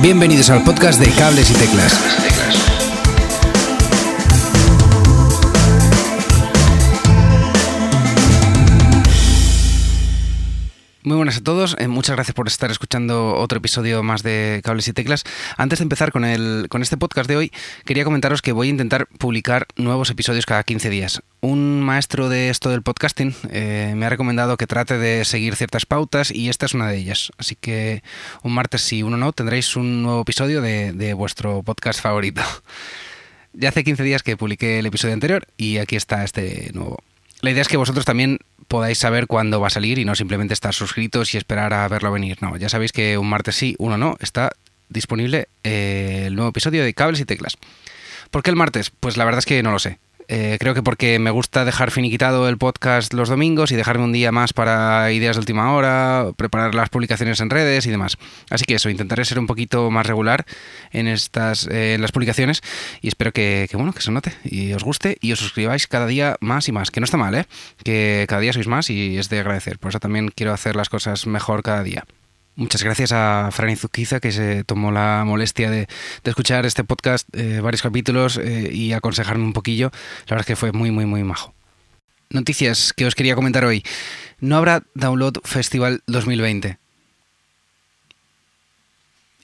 Bienvenidos al podcast de Cables y Teclas. Muy buenas a todos, eh, muchas gracias por estar escuchando otro episodio más de Cables y Teclas. Antes de empezar con, el, con este podcast de hoy, quería comentaros que voy a intentar publicar nuevos episodios cada 15 días. Un maestro de esto del podcasting eh, me ha recomendado que trate de seguir ciertas pautas y esta es una de ellas. Así que un martes sí, uno no, tendréis un nuevo episodio de, de vuestro podcast favorito. Ya hace 15 días que publiqué el episodio anterior y aquí está este nuevo. La idea es que vosotros también podáis saber cuándo va a salir y no simplemente estar suscritos y esperar a verlo venir. No, ya sabéis que un martes sí, uno no, está disponible eh, el nuevo episodio de Cables y Teclas. ¿Por qué el martes? Pues la verdad es que no lo sé. Eh, creo que porque me gusta dejar finiquitado el podcast los domingos y dejarme un día más para ideas de última hora, preparar las publicaciones en redes y demás. Así que eso, intentaré ser un poquito más regular en estas eh, en las publicaciones y espero que, que, bueno que se note y os guste y os suscribáis cada día más y más. Que no está mal, ¿eh? Que cada día sois más y es de agradecer. Por eso también quiero hacer las cosas mejor cada día. Muchas gracias a Fran Izuquiza que se tomó la molestia de, escuchar este podcast, eh, varios capítulos eh, y aconsejarme un poquillo. La verdad es que fue muy, muy, muy majo. Noticias que os quería comentar hoy. No habrá Download Festival 2020.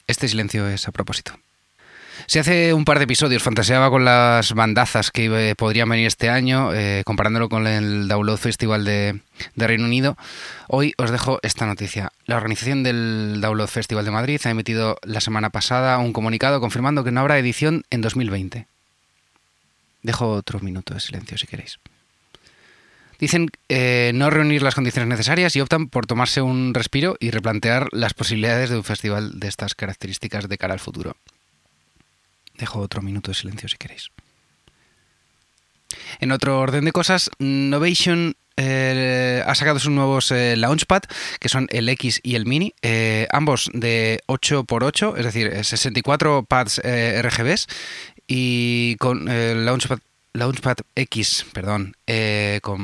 Este silencio es a propósito. Si hace un par de episodios fantaseaba con las bandazas que eh, podrían venir este año, eh, comparándolo con el Download Festival de, Reino Unido, hoy os dejo esta noticia. La organización del Download Festival de Madrid ha emitido la semana pasada un comunicado confirmando que no habrá edición en 2020. Dejo otro minuto de silencio si queréis. Dicen eh, no reunir las condiciones necesarias y optan por tomarse un respiro y replantear las posibilidades de un festival de estas características de cara al futuro. Dejo otro minuto de silencio si queréis. En otro orden de cosas, Novation eh, ha sacado sus nuevos eh, Launchpad, que son el X y el Mini, eh, ambos de 8x8, es decir, 64 pads RGBs, y con el Launchpad Launchpad X, perdón, eh, con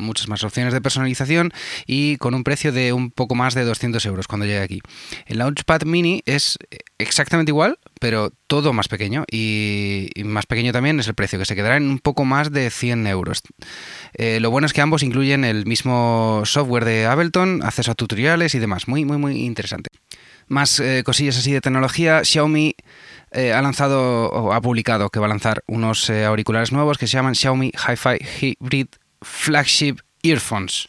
muchas más opciones de personalización y con un precio de un poco más de 200 euros cuando llegue aquí. El Launchpad Mini es exactamente igual, pero todo más pequeño y, más pequeño también es el precio, que se quedará en un poco más de 100 euros. Eh, lo bueno es que ambos incluyen el mismo software de Ableton, acceso a tutoriales y demás. Muy, muy, muy interesante. Más eh, cosillas así de tecnología. Xiaomi eh, ha lanzado o ha publicado que va a lanzar unos eh, auriculares nuevos que se llaman Xiaomi Hi-Fi Hybrid Flagship Earphones.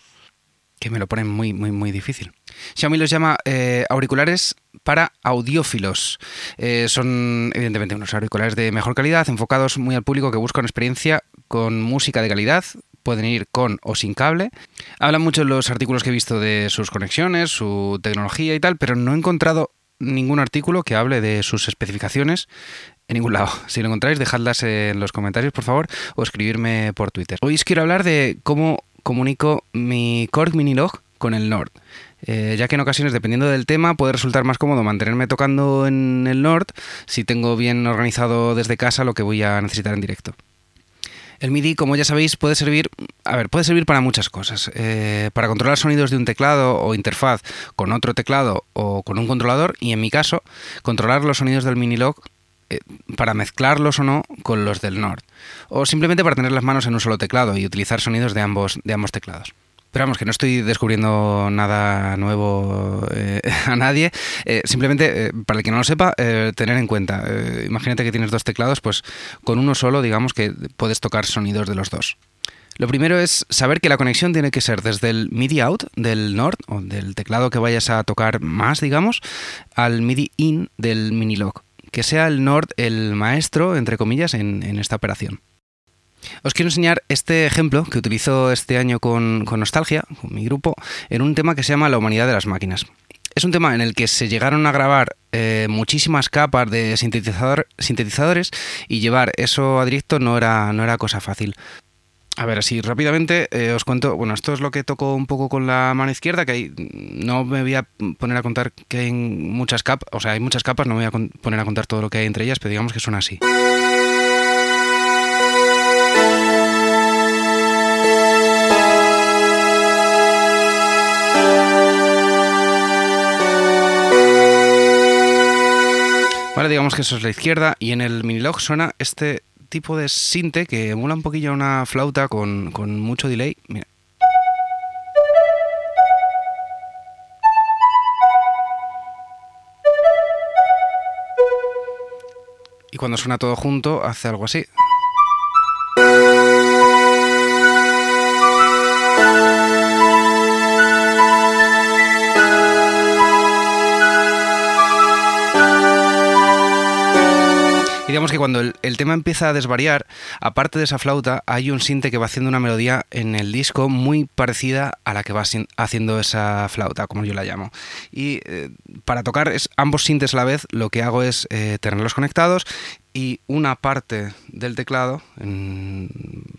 Que me lo ponen muy, muy, muy difícil. Xiaomi los llama eh, auriculares para audiófilos. Son, evidentemente, unos auriculares de mejor calidad, enfocados muy al público que busca una experiencia con música de calidad. Pueden ir con o sin cable. Hablan mucho en los artículos que he visto de sus conexiones, su tecnología y tal, pero no he encontrado ningún artículo que hable de sus especificaciones en ningún lado. Si lo encontráis, dejadlas en los comentarios, por favor, o escribirme por Twitter. Hoy os quiero hablar de cómo comunico mi Korg Minilog con el Nord. Eh, ya que en ocasiones, dependiendo del tema, puede resultar más cómodo mantenerme tocando en el Nord si tengo bien organizado desde casa lo que voy a necesitar en directo. El MIDI, como ya sabéis, puede servir, a ver, puede servir para muchas cosas. Eh, para controlar sonidos de un teclado o interfaz con otro teclado o con un controlador y en mi caso, controlar los sonidos del Minilog eh, para mezclarlos o no con los del Nord. O simplemente para tener las manos en un solo teclado y utilizar sonidos de ambos, de ambos teclados. Pero vamos, que no estoy descubriendo nada nuevo eh, a nadie. Eh, simplemente, eh, para el que no lo sepa, tener en cuenta. Imagínate que tienes dos teclados, pues con uno solo, digamos que puedes tocar sonidos de los dos. Lo primero es saber que la conexión tiene que ser desde el MIDI out del Nord, o del teclado que vayas a tocar más, digamos, al MIDI in del Minilog. Que sea el Nord el maestro, entre comillas, en esta operación. Os quiero enseñar este ejemplo que utilizo este año con, con, Nostalgia, con mi grupo, en un tema que se llama La humanidad de las máquinas. Es un tema en el que se llegaron a grabar eh, muchísimas capas de sintetizador, sintetizadores y llevar eso a directo no era, no era cosa fácil. A ver, así rápidamente eh, os cuento, bueno, esto es lo que toco un poco con la mano izquierda, que hay, no me voy a poner a contar que hay muchas capas, o sea, hay muchas capas, no me voy a poner a contar todo lo que hay entre ellas, pero digamos que son así. Vale, digamos que eso es la izquierda y en el minilog suena este tipo de sinte que emula un poquillo una flauta con, con mucho delay. Mira. Y cuando suena todo junto hace algo así. Digamos que cuando el, tema empieza a desvariar, aparte de esa flauta, hay un sinte que va haciendo una melodía en el disco muy parecida a la que va haciendo esa flauta, como yo la llamo. Y eh, para tocar ambos sintes a la vez, lo que hago es eh, tenerlos conectados y una parte del teclado, en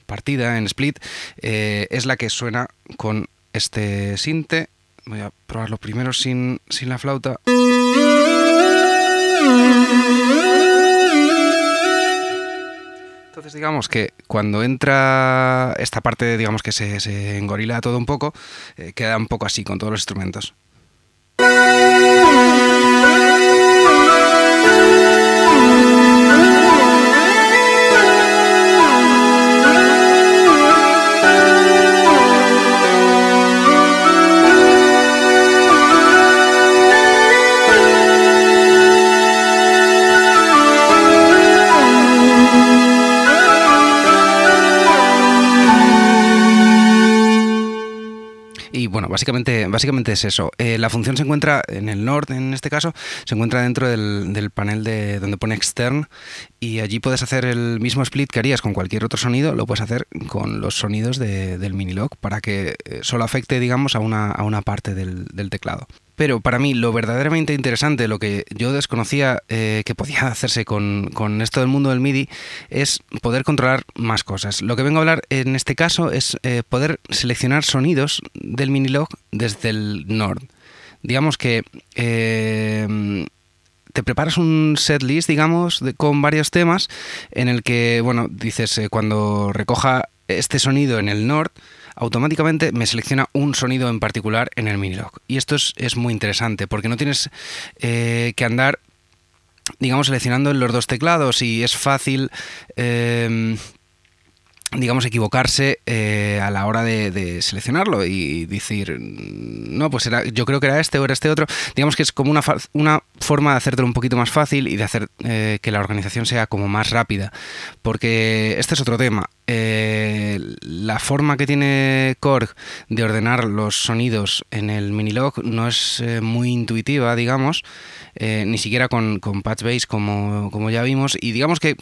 partida, en split, eh, es la que suena con este sinte. Voy a probarlo primero sin, sin la flauta. Entonces digamos que cuando entra esta parte, digamos que se, engorila todo un poco, eh, queda un poco así con todos los instrumentos. Básicamente, básicamente es eso. Eh, la función se encuentra en el Nord, en este caso, se encuentra dentro del, panel de donde pone extern y allí puedes hacer el mismo split que harías con cualquier otro sonido, lo puedes hacer con los sonidos del Minilog para que eh, solo afecte, digamos, a una, a una parte del teclado. Pero para mí lo verdaderamente interesante, lo que yo desconocía eh, que podía hacerse con, esto del mundo del MIDI, es poder controlar más cosas. Lo que vengo a hablar en este caso es eh, poder seleccionar sonidos del Minilog desde el Nord. Digamos que eh, te preparas un set list, digamos, con varios temas en el que, bueno, dices, cuando recoja este sonido en el Nord, automáticamente me selecciona un sonido en particular en el Minilog. Y esto es, muy interesante porque no tienes eh, que andar digamos, seleccionando los dos teclados y es fácil eh, digamos, equivocarse eh, a la hora de, seleccionarlo y decir, no, pues era, yo creo que era este o era este otro. Digamos que es como una, una forma de hacértelo un poquito más fácil y de hacer eh, que la organización sea como más rápida. Porque este es otro tema. Eh, la forma que tiene Korg de ordenar los sonidos en el Minilog no es muy intuitiva, digamos. Eh, ni siquiera con, con Patchbase como, como ya vimos, y digamos que,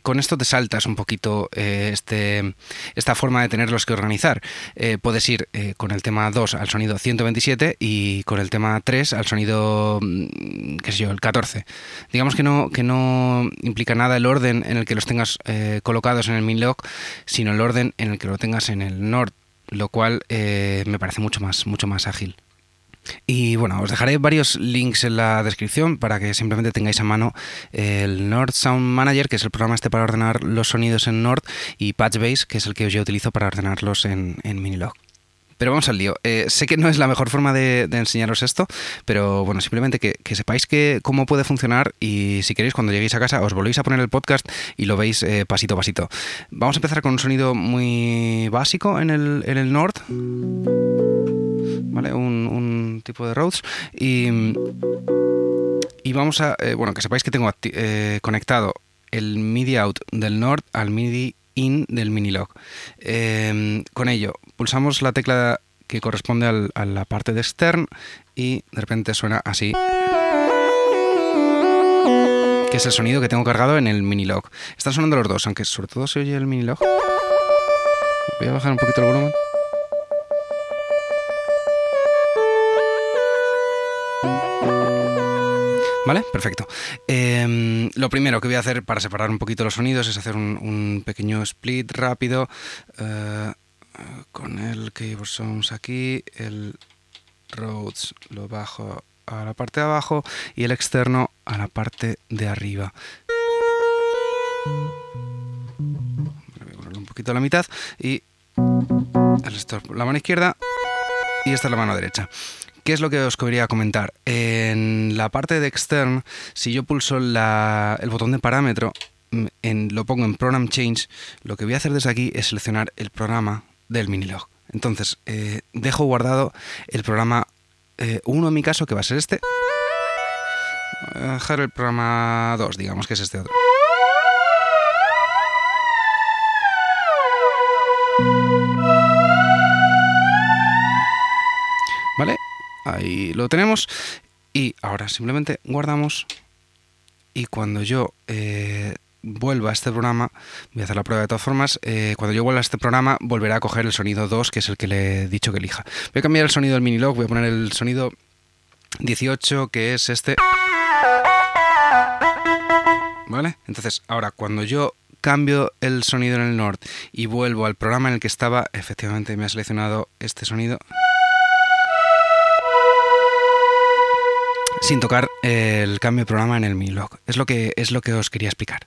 con esto te saltas un poquito eh, este, esta forma de tenerlos que organizar. Eh, puedes ir con el tema 2 al sonido 127 y con el tema 3 al sonido, mm, qué sé yo, el 14. Digamos que no, que no implica nada el orden en el que los tengas colocados en el Minlog, sino el orden en el que lo tengas en el Nord, lo cual me parece mucho más, mucho más ágil. Y bueno, os dejaré varios links en la descripción para que simplemente tengáis a mano el Nord Sound Manager, que es el programa este para ordenar los sonidos en Nord, y Patchbase, que es el que yo utilizo para ordenarlos en, Minilog. Pero vamos al lío. Eh, sé que no es la mejor forma de, enseñaros esto, pero bueno, simplemente que, sepáis que, cómo puede funcionar y si queréis cuando lleguéis a casa os volvéis a poner el podcast y lo veis eh, pasito a pasito. Vamos a empezar con un sonido muy básico en el, en el Nord. ¿Vale? un tipo de Rhodes. Y, y vamos a, eh, bueno, que sepáis que tengo conectado el MIDI out del Nord al MIDI in del Minilog. Em, con ello, pulsamos la tecla que corresponde a la parte de extern y de repente suena así que es el sonido que tengo cargado en el Minilog. Están sonando los dos, aunque sobre todo se oye el Minilog. Voy a bajar un poquito el volumen. ¿Vale? Perfecto. Em, lo primero que voy a hacer para separar un poquito los sonidos es hacer un, pequeño split rápido eh, con el Keyboard Sounds aquí, el Rhodes lo bajo a la parte de abajo y el externo a la parte de arriba. Voy a ponerlo un poquito a la mitad y el la mano izquierda y esta es la mano derecha. ¿Qué es lo que os quería comentar? En la parte de extern, si yo pulso el botón de parámetro, mm, lo pongo en Program Change, lo que voy a hacer desde aquí es seleccionar el programa del Minilog. Entonces, eh, dejo guardado el programa 1 en mi caso, que va a ser este. Voy a dejar el programa 2, digamos que es este otro. ¿Vale? Ahí lo tenemos. Y ahora simplemente guardamos. Y cuando yo eh, vuelva a este programa, voy a hacer la prueba de todas formas, eh, cuando yo vuelva a este programa volverá a coger el sonido 2, que es el que le he dicho que elija. Voy a cambiar el sonido del Minilog, voy a poner el sonido 18, que es este. ¿Vale? Entonces, ahora cuando yo cambio el sonido en el Nord y vuelvo al programa en el que estaba, efectivamente me ha seleccionado este sonido. Sin tocar el cambio de programa en el Minilog. Es lo que, es lo que os quería explicar.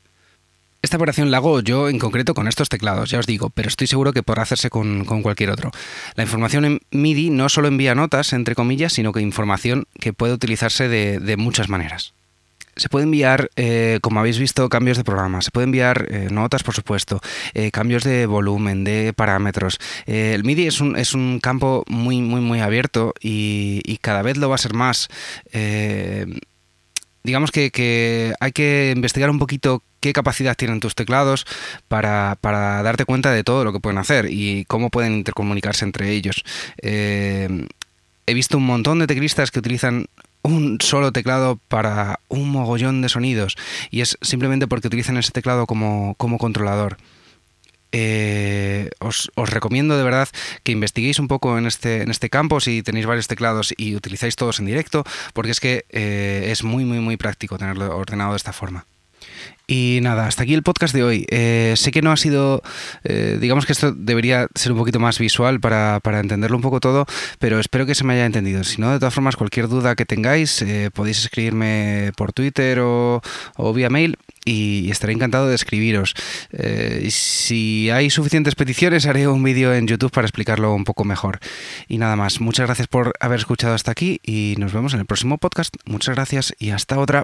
Esta operación la hago yo en concreto con estos teclados, ya os digo, pero estoy seguro que podrá hacerse con, cualquier otro. La información en MIDI no solo envía notas, entre comillas, sino que información que puede utilizarse de muchas maneras. Se puede enviar, eh, como habéis visto, cambios de programa, se puede enviar eh, notas, por supuesto, eh, cambios de volumen, de parámetros. el MIDI es un, es un campo muy, muy, muy abierto y, cada vez lo va a ser más. digamos que, hay que investigar un poquito qué capacidad tienen tus teclados para, para, darte cuenta de todo lo que pueden hacer y cómo pueden intercomunicarse entre ellos. he visto un montón de teclistas que utilizan un solo teclado para un mogollón de sonidos y es simplemente porque utilizan ese teclado como, como controlador. Eh, os, recomiendo de verdad que investiguéis un poco en este, en este campo si tenéis varios teclados y utilizáis todos en directo, porque es que eh, es muy, muy, muy práctico tenerlo ordenado de esta forma. Y nada, hasta aquí el podcast de hoy. Eh, sé que no ha sido, eh, digamos que esto debería ser un poquito más visual para, entenderlo un poco todo, pero espero que se me haya entendido. Si no, de todas formas, cualquier duda que tengáis, eh, podéis escribirme por Twitter o, vía mail y estaré encantado de escribiros. si hay suficientes peticiones, haré un vídeo en YouTube para explicarlo un poco mejor. Y nada más, muchas gracias por haber escuchado hasta aquí y nos vemos en el próximo podcast. Muchas gracias y hasta otra.